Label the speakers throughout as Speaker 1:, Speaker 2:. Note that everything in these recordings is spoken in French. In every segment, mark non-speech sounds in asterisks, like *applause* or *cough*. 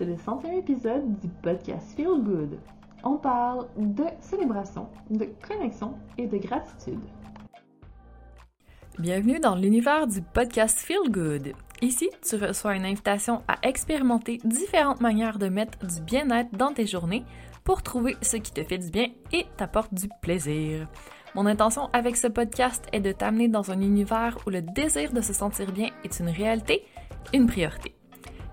Speaker 1: c'est le centième épisode du podcast Feel Good. On parle de célébration, de connexion et de gratitude.
Speaker 2: Bienvenue dans l'univers du podcast Feel Good. Ici, tu reçois une invitation à expérimenter différentes manières de mettre du bien-être dans tes journées pour trouver ce qui te fait du bien et t'apporte du plaisir. Mon intention avec ce podcast est de t'amener dans un univers où le désir de se sentir bien est une réalité, une priorité.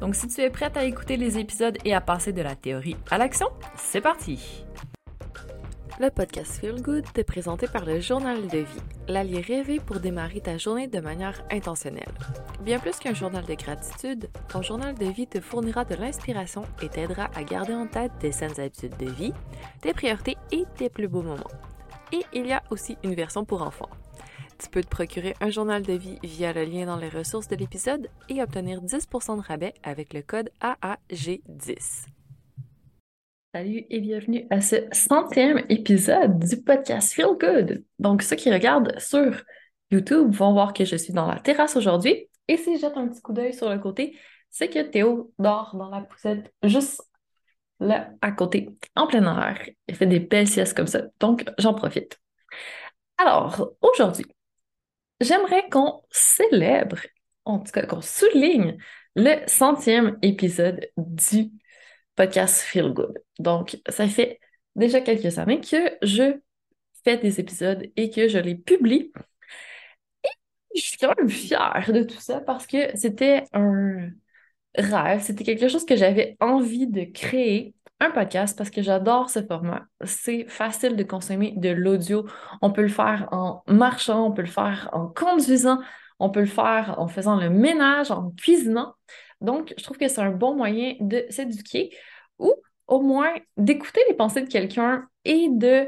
Speaker 2: Donc si tu es prête à écouter les épisodes et à passer de la théorie à l'action, c'est parti! Le podcast Feel Good est présenté par le Journal de vie, l'allié rêvé pour démarrer ta journée de manière intentionnelle. Bien plus qu'un journal de gratitude, ton journal de vie te fournira de l'inspiration et t'aidera à garder en tête tes saines habitudes de vie, tes priorités et tes plus beaux moments. Et il y a aussi une version pour enfants. Tu peux te procurer un journal de vie via le lien dans les ressources de l'épisode et obtenir 10% de rabais avec le code AAG10. Salut et bienvenue à ce centième épisode du podcast Feel Good. Donc, ceux qui regardent sur YouTube vont voir que je suis dans la terrasse aujourd'hui. Et si je jette un petit coup d'œil sur le côté, c'est que Théo dort dans la poussette juste là à côté, en plein air. Il fait des belles siestes comme ça. Donc, j'en profite. Alors, aujourd'hui, j'aimerais qu'on célèbre, en tout cas qu'on souligne le centième épisode du podcast Feel Good. Donc, ça fait déjà quelques années que je fais des épisodes et que je les publie. Et je suis quand même fière de tout ça parce que c'était un rêve, c'était quelque chose que j'avais envie de créer un podcast parce que j'adore ce format. C'est facile de consommer de l'audio. On peut le faire en marchant, on peut le faire en conduisant, on peut le faire en faisant le ménage, en cuisinant. Donc, je trouve que c'est un bon moyen de s'éduquer ou au moins d'écouter les pensées de quelqu'un et de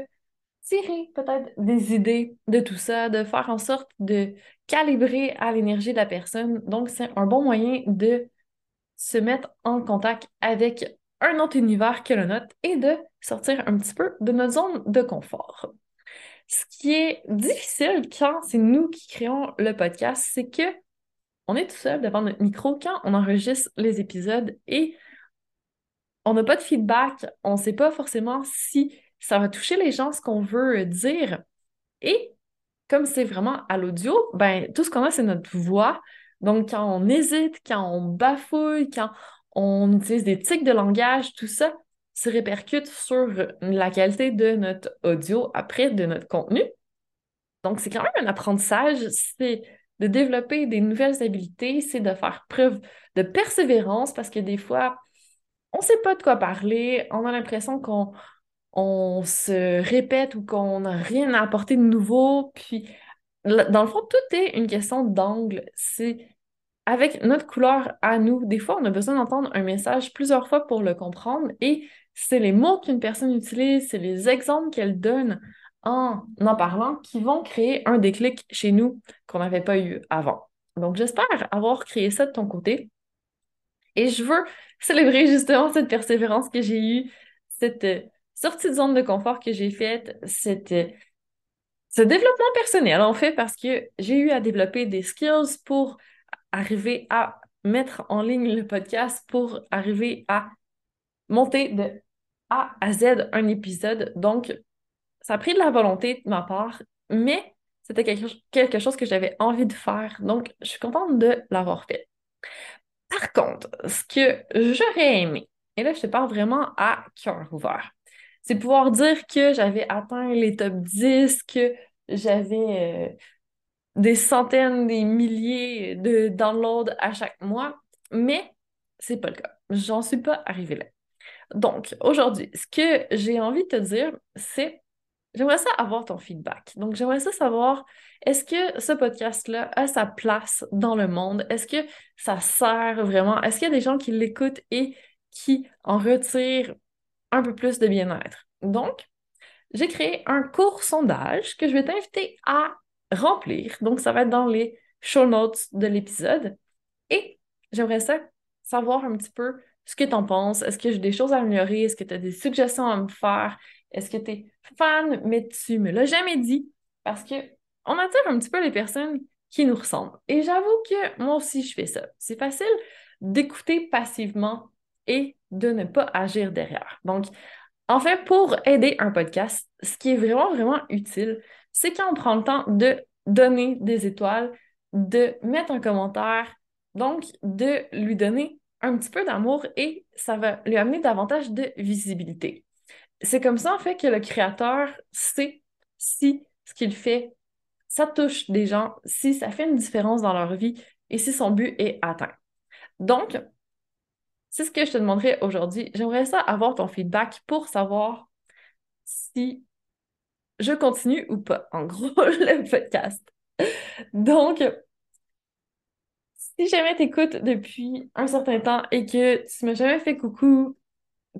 Speaker 2: tirer peut-être des idées de tout ça, de faire en sorte de calibrer à l'énergie de la personne. Donc, c'est un bon moyen de se mettre en contact avec un autre univers que le nôtre et de sortir un petit peu de notre zone de confort. Ce qui est difficile quand c'est nous qui créons le podcast, c'est que on est tout seul devant notre micro quand on enregistre les épisodes et on n'a pas de feedback, on ne sait pas forcément si ça va toucher les gens ce qu'on veut dire. Et comme c'est vraiment à l'audio, ben tout ce qu'on a, c'est notre voix. Donc, quand on hésite, quand on bafouille, quand on utilise des tics de langage, tout ça se répercute sur la qualité de notre audio après, de notre contenu. Donc, c'est quand même un apprentissage, c'est de développer des nouvelles habiletés, c'est de faire preuve de persévérance parce que des fois, on ne sait pas de quoi parler, on a l'impression qu'on on se répète ou qu'on n'a rien à apporter de nouveau. Puis, dans le fond, tout est une question d'angle. Avec notre couleur à nous, des fois, on a besoin d'entendre un message plusieurs fois pour le comprendre et c'est les mots qu'une personne utilise, c'est les exemples qu'elle donne en en parlant qui vont créer un déclic chez nous qu'on n'avait pas eu avant. Donc, j'espère avoir créé ça de ton côté. Et je veux célébrer justement cette persévérance que j'ai eue, cette euh, sortie de zone de confort que j'ai faite, euh, ce développement personnel, en fait, parce que j'ai eu à développer des skills pour arriver à mettre en ligne le podcast pour arriver à monter de A à Z un épisode. Donc, ça a pris de la volonté de ma part, mais c'était quelque, chose que j'avais envie de faire. Donc, je suis contente de l'avoir fait. Par contre, ce que j'aurais aimé, et là, je te parle vraiment à cœur ouvert, c'est pouvoir dire que j'avais atteint les top 10, que j'avais euh, des centaines, des milliers de downloads à chaque mois, mais c'est pas le cas. J'en suis pas arrivée là. Donc, aujourd'hui, ce que j'ai envie de te dire, c'est j'aimerais ça avoir ton feedback. Donc, j'aimerais ça savoir, est-ce que ce podcast-là a sa place dans le monde? Est-ce que ça sert vraiment? Est-ce qu'il y a des gens qui l'écoutent et qui en retirent un peu plus de bien-être? Donc, j'ai créé un court sondage que je vais t'inviter à remplir. Donc, ça va être dans les show notes de l'épisode. Et j'aimerais ça savoir un petit peu ce que tu en penses. Est-ce que j'ai des choses à améliorer? Est-ce que tu as des suggestions à me faire? Est-ce que tu es fan, mais tu me l'as jamais dit? Parce que on attire un petit peu les personnes qui nous ressemblent. Et j'avoue que moi aussi, je fais ça. C'est facile d'écouter passivement et de ne pas agir derrière. Donc, en fait, pour aider un podcast, ce qui est vraiment, vraiment utile, c'est quand on prend le temps de donner des étoiles, de mettre un commentaire, donc de lui donner un petit peu d'amour et ça va lui amener davantage de visibilité. C'est comme ça, en fait, que le créateur sait si ce qu'il fait, ça touche des gens, si ça fait une différence dans leur vie et si son but est atteint. Donc, c'est ce que je te demanderai aujourd'hui. J'aimerais ça avoir ton feedback pour savoir si je continue ou pas, en gros, *laughs* le podcast. Donc, si jamais t'écoutes depuis un certain temps et que tu m'as jamais fait coucou,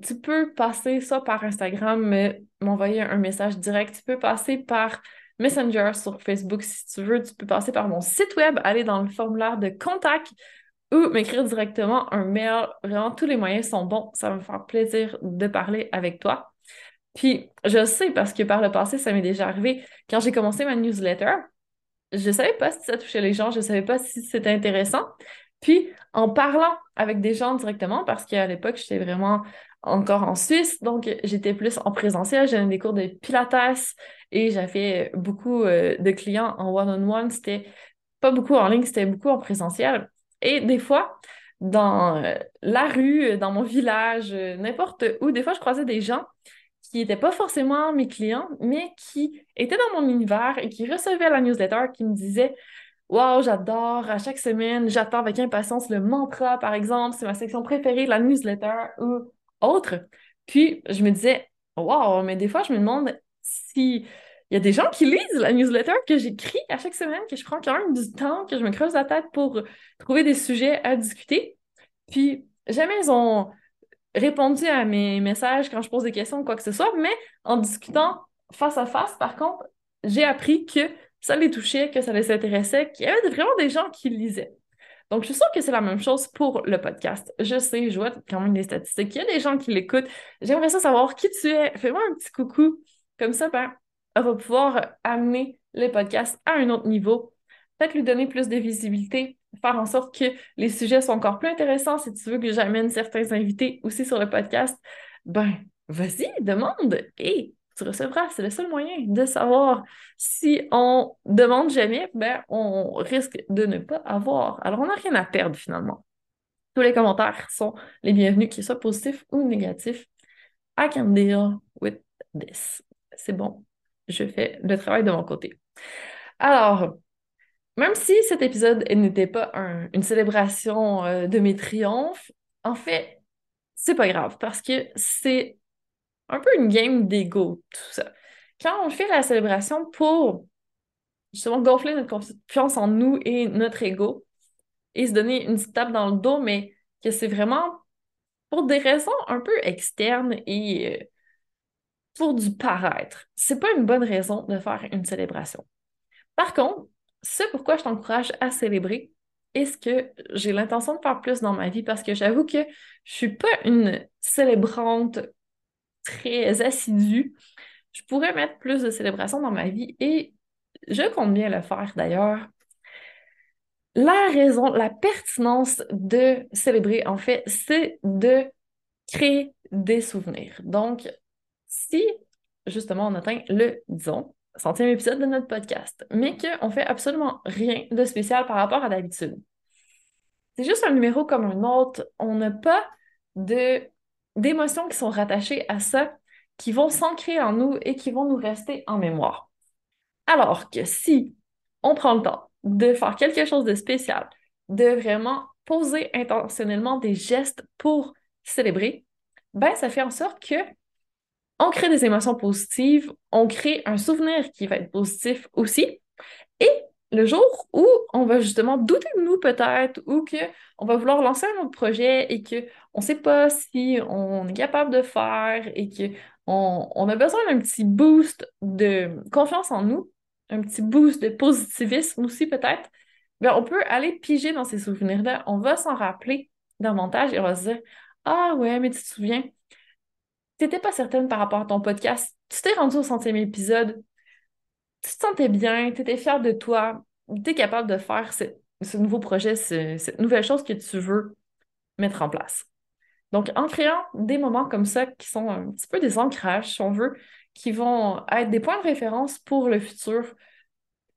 Speaker 2: tu peux passer ça par Instagram, m'envoyer un message direct. Tu peux passer par Messenger sur Facebook si tu veux. Tu peux passer par mon site web, aller dans le formulaire de contact ou m'écrire directement un mail. Vraiment, tous les moyens sont bons. Ça va me faire plaisir de parler avec toi. Puis, je sais parce que par le passé, ça m'est déjà arrivé. Quand j'ai commencé ma newsletter, je savais pas si ça touchait les gens, je savais pas si c'était intéressant. Puis, en parlant avec des gens directement, parce qu'à l'époque, j'étais vraiment encore en Suisse, donc j'étais plus en présentiel, j'avais des cours de pilates et j'avais beaucoup euh, de clients en one-on-one. C'était pas beaucoup en ligne, c'était beaucoup en présentiel. Et des fois, dans euh, la rue, dans mon village, euh, n'importe où, des fois, je croisais des gens qui n'étaient pas forcément mes clients, mais qui étaient dans mon univers et qui recevaient la newsletter, qui me disaient Wow, j'adore, à chaque semaine, j'attends avec impatience le mantra, par exemple, c'est ma section préférée, la newsletter ou autre. Puis je me disais Wow, mais des fois, je me demande si il y a des gens qui lisent la newsletter que j'écris à chaque semaine, que je prends quand même du temps, que je me creuse la tête pour trouver des sujets à discuter. Puis jamais ils ont répondu à mes messages quand je pose des questions ou quoi que ce soit, mais en discutant face à face, par contre, j'ai appris que ça les touchait, que ça les intéressait, qu'il y avait vraiment des gens qui lisaient. Donc, je suis sûre que c'est la même chose pour le podcast. Je sais, je vois quand même des statistiques. Il y a des gens qui l'écoutent. J'aimerais ça savoir qui tu es. Fais-moi un petit coucou. Comme ça, ben, on va pouvoir amener le podcast à un autre niveau. Peut-être lui donner plus de visibilité, faire en sorte que les sujets soient encore plus intéressants si tu veux que j'amène certains invités aussi sur le podcast, ben, vas-y, demande et tu recevras. C'est le seul moyen de savoir si on demande jamais, ben, on risque de ne pas avoir. Alors, on n'a rien à perdre finalement. Tous les commentaires sont les bienvenus, qu'ils soient positifs ou négatifs. I can deal with this. C'est bon. Je fais le travail de mon côté. Alors, même si cet épisode n'était pas une célébration euh, de mes triomphes, en fait, c'est pas grave parce que c'est un peu une game d'ego, tout ça. Quand on fait la célébration pour justement gonfler notre confiance en nous et notre ego et se donner une petite tape dans le dos, mais que c'est vraiment pour des raisons un peu externes et euh, pour du paraître. C'est pas une bonne raison de faire une célébration. Par contre, c'est pourquoi je t'encourage à célébrer et ce que j'ai l'intention de faire plus dans ma vie parce que j'avoue que je suis pas une célébrante très assidue. Je pourrais mettre plus de célébrations dans ma vie et je compte bien le faire d'ailleurs. La raison, la pertinence de célébrer, en fait, c'est de créer des souvenirs. Donc, si justement on atteint le, disons, centième épisode de notre podcast, mais qu'on fait absolument rien de spécial par rapport à d'habitude. C'est juste un numéro comme un autre. On n'a pas d'émotions qui sont rattachées à ça, qui vont s'ancrer en nous et qui vont nous rester en mémoire. Alors que si on prend le temps de faire quelque chose de spécial, de vraiment poser intentionnellement des gestes pour célébrer, ben ça fait en sorte que on crée des émotions positives, on crée un souvenir qui va être positif aussi. Et le jour où on va justement douter de nous peut-être ou qu'on va vouloir lancer un autre projet et qu'on ne sait pas si on est capable de faire et on, a besoin d'un petit boost de confiance en nous, un petit boost de positivisme aussi peut-être, ben, on peut aller piger dans ces souvenirs-là. On va s'en rappeler davantage et on va se dire Ah ouais, mais tu te souviens, tu n'étais pas certaine par rapport à ton podcast. Tu t'es rendu au centième épisode, tu te sentais bien, tu étais fière de toi, tu es capable de faire ce, nouveau projet, cette nouvelle chose que tu veux mettre en place. Donc, en créant des moments comme ça qui sont un petit peu des ancrages, si on veut, qui vont être des points de référence pour le futur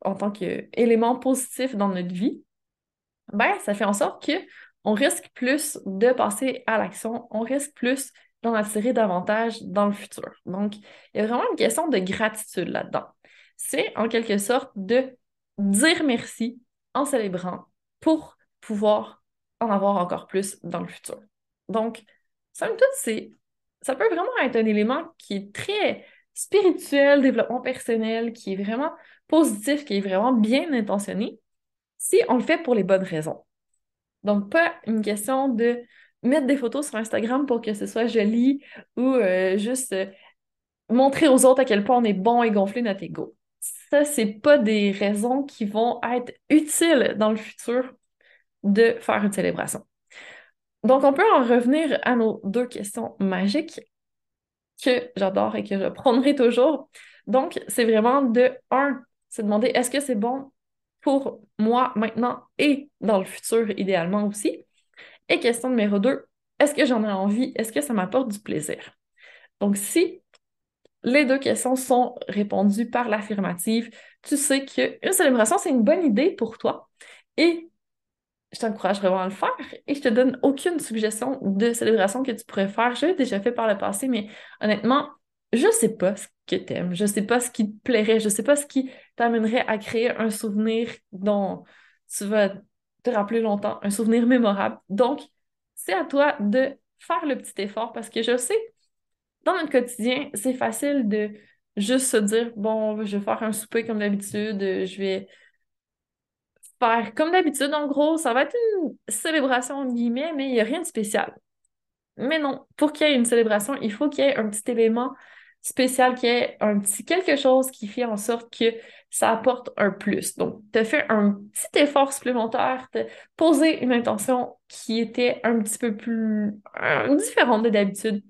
Speaker 2: en tant qu'élément positif dans notre vie, ben, ça fait en sorte qu'on risque plus de passer à l'action, on risque plus d'en attirer davantage dans le futur. Donc, il y a vraiment une question de gratitude là-dedans. C'est en quelque sorte de dire merci en célébrant pour pouvoir en avoir encore plus dans le futur. Donc, somme toute, c'est, ça peut vraiment être un élément qui est très spirituel, développement personnel, qui est vraiment positif, qui est vraiment bien intentionné, si on le fait pour les bonnes raisons. Donc, pas une question de mettre des photos sur Instagram pour que ce soit joli ou euh, juste euh, montrer aux autres à quel point on est bon et gonfler notre ego. Ça, c'est pas des raisons qui vont être utiles dans le futur de faire une célébration. Donc, on peut en revenir à nos deux questions magiques que j'adore et que je prendrai toujours. Donc, c'est vraiment de un, se demander est-ce que c'est bon pour moi maintenant et dans le futur idéalement aussi? Et question numéro deux, est-ce que j'en ai envie? Est-ce que ça m'apporte du plaisir? Donc, si les deux questions sont répondues par l'affirmative, tu sais qu'une célébration, c'est une bonne idée pour toi. Et je t'encourage vraiment à le faire et je te donne aucune suggestion de célébration que tu pourrais faire. Je l'ai déjà fait par le passé, mais honnêtement, je sais pas ce que tu aimes, je sais pas ce qui te plairait, je sais pas ce qui t'amènerait à créer un souvenir dont tu vas te rappeler longtemps, un souvenir mémorable. Donc, c'est à toi de faire le petit effort parce que je sais, dans notre quotidien, c'est facile de juste se dire, bon, je vais faire un souper comme d'habitude, je vais faire comme d'habitude, en gros, ça va être une célébration, en guillemets, mais il n'y a rien de spécial. Mais non, pour qu'il y ait une célébration, il faut qu'il y ait un petit élément spécial, qu'il y ait un petit quelque chose qui fait en sorte que ça apporte un plus. Donc, tu as fait un petit effort supplémentaire, tu posé une intention qui était un petit peu plus différente de d'habitude.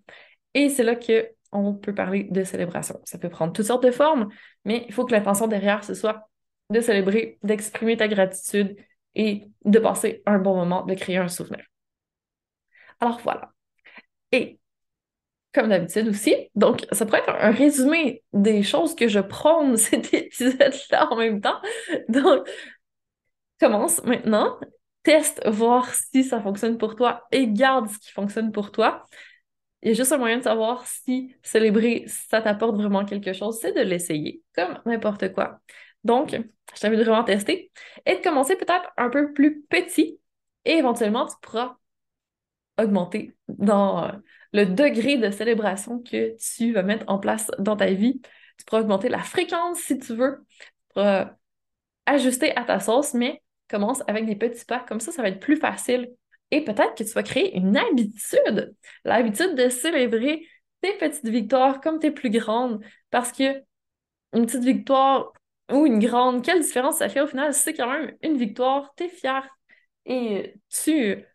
Speaker 2: Et c'est là que on peut parler de célébration. Ça peut prendre toutes sortes de formes, mais il faut que l'intention derrière, ce soit de célébrer, d'exprimer ta gratitude et de passer un bon moment, de créer un souvenir. Alors voilà. Et comme d'habitude aussi, donc ça pourrait être un résumé des choses que je prône *laughs* cet épisode-là en même temps. Donc, commence maintenant, teste, voir si ça fonctionne pour toi et garde ce qui fonctionne pour toi. Il y a juste un moyen de savoir si célébrer, ça t'apporte vraiment quelque chose, c'est de l'essayer, comme n'importe quoi. Donc, je t'invite vraiment à tester et de commencer peut-être un peu plus petit et éventuellement, tu pourras augmenter dans euh, le degré de célébration que tu vas mettre en place dans ta vie. Tu pourras augmenter la fréquence si tu veux. Tu ajuster à ta sauce, mais commence avec des petits pas. Comme ça, ça va être plus facile. Et peut-être que tu vas créer une habitude, l'habitude de célébrer tes petites victoires comme tes plus grandes, parce que une petite victoire ou une grande, quelle différence ça fait? Au final? C'est quand même une victoire, t'es fier et tu,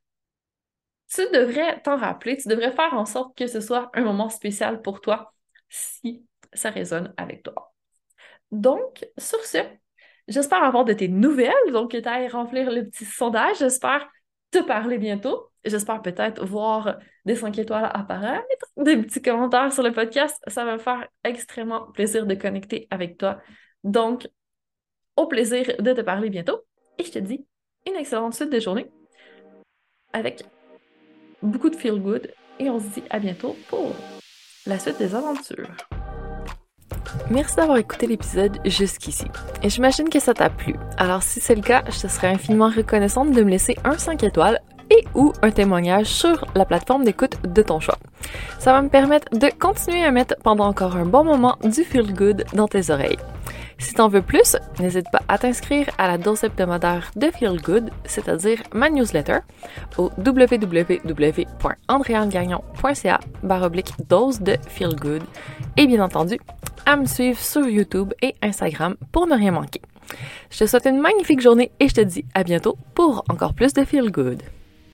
Speaker 2: tu devrais t'en rappeler, tu devrais faire en sorte que ce soit un moment spécial pour toi si ça résonne avec toi. Donc, sur ce, j'espère avoir de tes nouvelles, donc que tu ailles remplir le petit sondage, j'espère te parler bientôt. J'espère peut-être voir des 5 étoiles apparaître, des petits commentaires sur le podcast. Ça va me faire extrêmement plaisir de connecter avec toi donc, au plaisir de te parler bientôt et je te dis une excellente suite de journée avec beaucoup de feel good et on se dit à bientôt pour la suite des aventures.
Speaker 3: Merci d'avoir écouté l'épisode jusqu'ici. Et j'imagine que ça t'a plu. Alors si c'est le cas, je te serais infiniment reconnaissante de me laisser un 5 étoiles et ou un témoignage sur la plateforme d'écoute de ton choix. Ça va me permettre de continuer à mettre pendant encore un bon moment du feel good dans tes oreilles. Si t'en veux plus, n'hésite pas à t'inscrire à la dose hebdomadaire de Feel Good, c'est-à-dire ma newsletter, au www.andréangagnon.ca baroblique dose de Feel Good. Et bien entendu, à me suivre sur YouTube et Instagram pour ne rien manquer. Je te souhaite une magnifique journée et je te dis à bientôt pour encore plus de Feel Good.